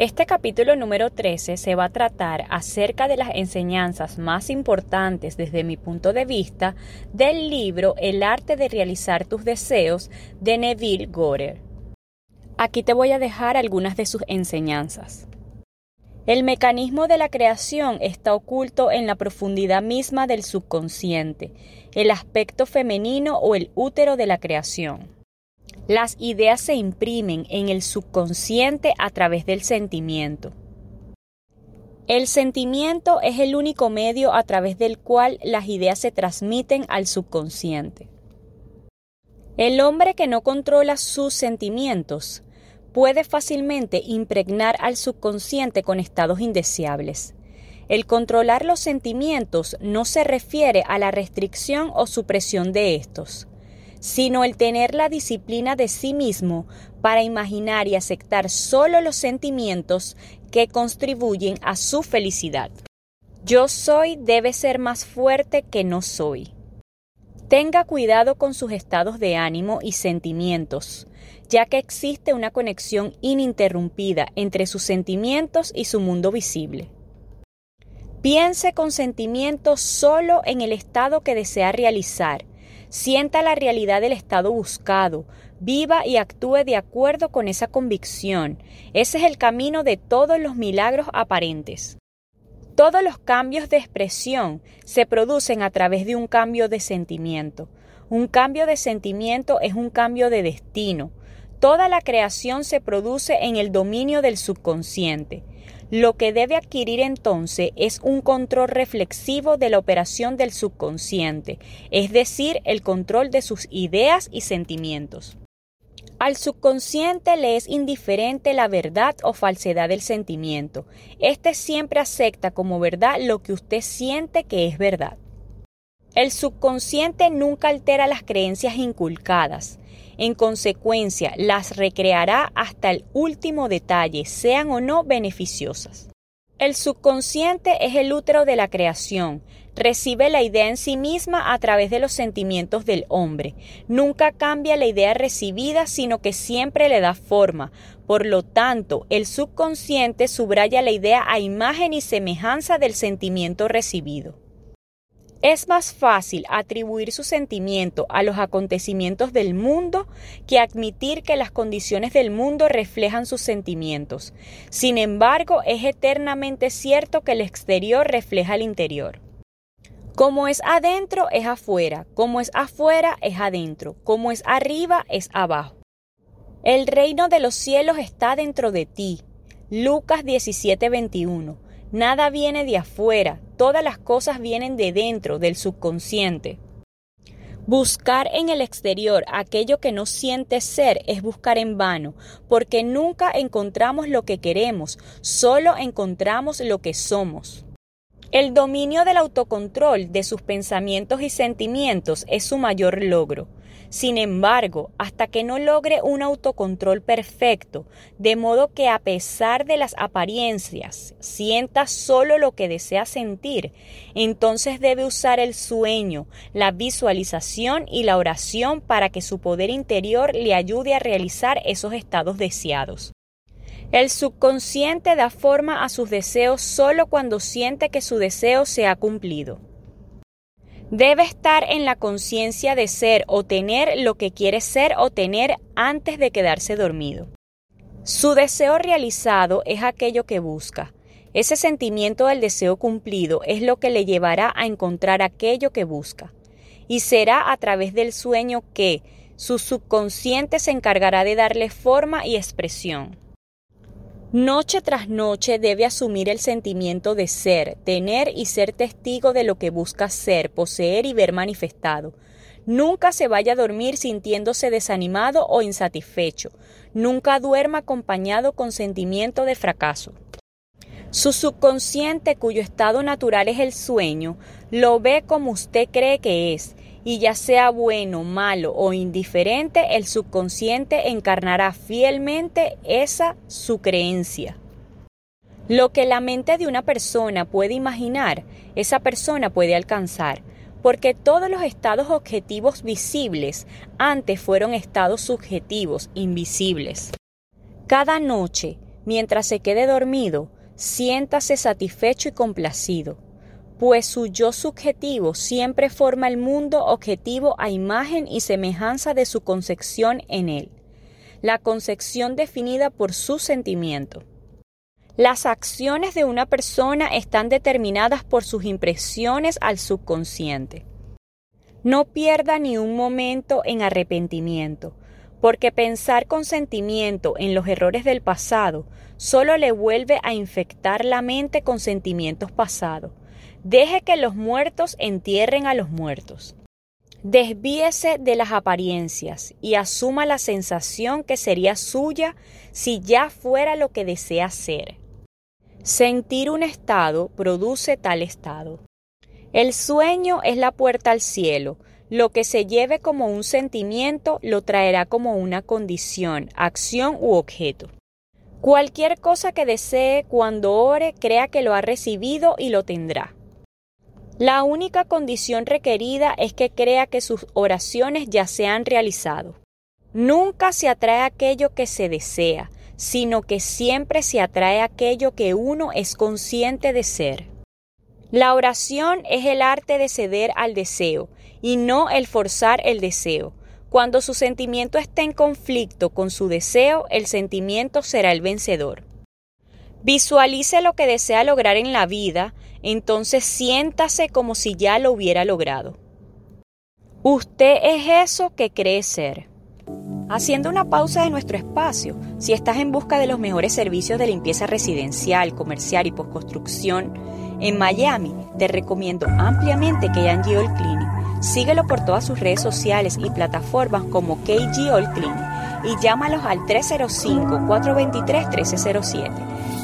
Este capítulo número 13 se va a tratar acerca de las enseñanzas más importantes desde mi punto de vista del libro El arte de realizar tus deseos de Neville Goddard. Aquí te voy a dejar algunas de sus enseñanzas. El mecanismo de la creación está oculto en la profundidad misma del subconsciente, el aspecto femenino o el útero de la creación. Las ideas se imprimen en el subconsciente a través del sentimiento. El sentimiento es el único medio a través del cual las ideas se transmiten al subconsciente. El hombre que no controla sus sentimientos puede fácilmente impregnar al subconsciente con estados indeseables. El controlar los sentimientos no se refiere a la restricción o supresión de estos, sino el tener la disciplina de sí mismo para imaginar y aceptar solo los sentimientos que contribuyen a su felicidad. Yo soy debe ser más fuerte que no soy. Tenga cuidado con sus estados de ánimo y sentimientos, ya que existe una conexión ininterrumpida entre sus sentimientos y su mundo visible. Piense con sentimiento solo en el estado que desea realizar Sienta la realidad del estado buscado, viva y actúe de acuerdo con esa convicción. Ese es el camino de todos los milagros aparentes. Todos los cambios de expresión se producen a través de un cambio de sentimiento. Un cambio de sentimiento es un cambio de destino. Toda la creación se produce en el dominio del subconsciente. Lo que debe adquirir entonces es un control reflexivo de la operación del subconsciente, es decir, el control de sus ideas y sentimientos. Al subconsciente le es indiferente la verdad o falsedad del sentimiento. Este siempre acepta como verdad lo que usted siente que es verdad. El subconsciente nunca altera las creencias inculcadas. En consecuencia, las recreará hasta el último detalle, sean o no beneficiosas. El subconsciente es el útero de la creación. Recibe la idea en sí misma a través de los sentimientos del hombre. Nunca cambia la idea recibida, sino que siempre le da forma. Por lo tanto, el subconsciente subraya la idea a imagen y semejanza del sentimiento recibido. Es más fácil atribuir su sentimiento a los acontecimientos del mundo que admitir que las condiciones del mundo reflejan sus sentimientos. Sin embargo, es eternamente cierto que el exterior refleja el interior. Como es adentro, es afuera. Como es afuera, es adentro. Como es arriba, es abajo. El reino de los cielos está dentro de ti. Lucas 17:21. Nada viene de afuera, todas las cosas vienen de dentro, del subconsciente. Buscar en el exterior aquello que no siente ser es buscar en vano, porque nunca encontramos lo que queremos, solo encontramos lo que somos. El dominio del autocontrol de sus pensamientos y sentimientos es su mayor logro. Sin embargo, hasta que no logre un autocontrol perfecto, de modo que a pesar de las apariencias sienta solo lo que desea sentir, entonces debe usar el sueño, la visualización y la oración para que su poder interior le ayude a realizar esos estados deseados. El subconsciente da forma a sus deseos solo cuando siente que su deseo se ha cumplido. Debe estar en la conciencia de ser o tener lo que quiere ser o tener antes de quedarse dormido. Su deseo realizado es aquello que busca. Ese sentimiento del deseo cumplido es lo que le llevará a encontrar aquello que busca. Y será a través del sueño que su subconsciente se encargará de darle forma y expresión. Noche tras noche debe asumir el sentimiento de ser, tener y ser testigo de lo que busca ser, poseer y ver manifestado. Nunca se vaya a dormir sintiéndose desanimado o insatisfecho. Nunca duerma acompañado con sentimiento de fracaso. Su subconsciente, cuyo estado natural es el sueño, lo ve como usted cree que es, y ya sea bueno, malo o indiferente, el subconsciente encarnará fielmente esa su creencia. Lo que la mente de una persona puede imaginar, esa persona puede alcanzar, porque todos los estados objetivos visibles antes fueron estados subjetivos, invisibles. Cada noche, mientras se quede dormido, siéntase satisfecho y complacido, pues su yo subjetivo siempre forma el mundo objetivo a imagen y semejanza de su concepción en él, la concepción definida por su sentimiento. Las acciones de una persona están determinadas por sus impresiones al subconsciente. No pierda ni un momento en arrepentimiento, porque pensar con sentimiento en los errores del pasado solo le vuelve a infectar la mente con sentimientos pasados. Deje que los muertos entierren a los muertos. Desvíese de las apariencias y asuma la sensación que sería suya si ya fuera lo que desea ser. Sentir un estado produce tal estado. El sueño es la puerta al cielo, lo que se lleve como un sentimiento lo traerá como una condición, acción u objeto. Cualquier cosa que desee cuando ore, crea que lo ha recibido y lo tendrá. La única condición requerida es que crea que sus oraciones ya se han realizado. Nunca se atrae aquello que se desea, sino que siempre se atrae aquello que uno es consciente de ser. La oración es el arte de ceder al deseo y no el forzar el deseo, cuando su sentimiento esté en conflicto con su deseo, el sentimiento será el vencedor. Visualice lo que desea lograr en la vida, entonces siéntase como si ya lo hubiera logrado. Usted es eso que cree ser. Haciendo una pausa de nuestro espacio, si estás en busca de los mejores servicios de limpieza residencial, comercial y postconstrucción en Miami, te recomiendo ampliamente KG All Cleaning Síguelo por todas sus redes sociales y plataformas como KG All Clean y llámalos al 305-423-1307.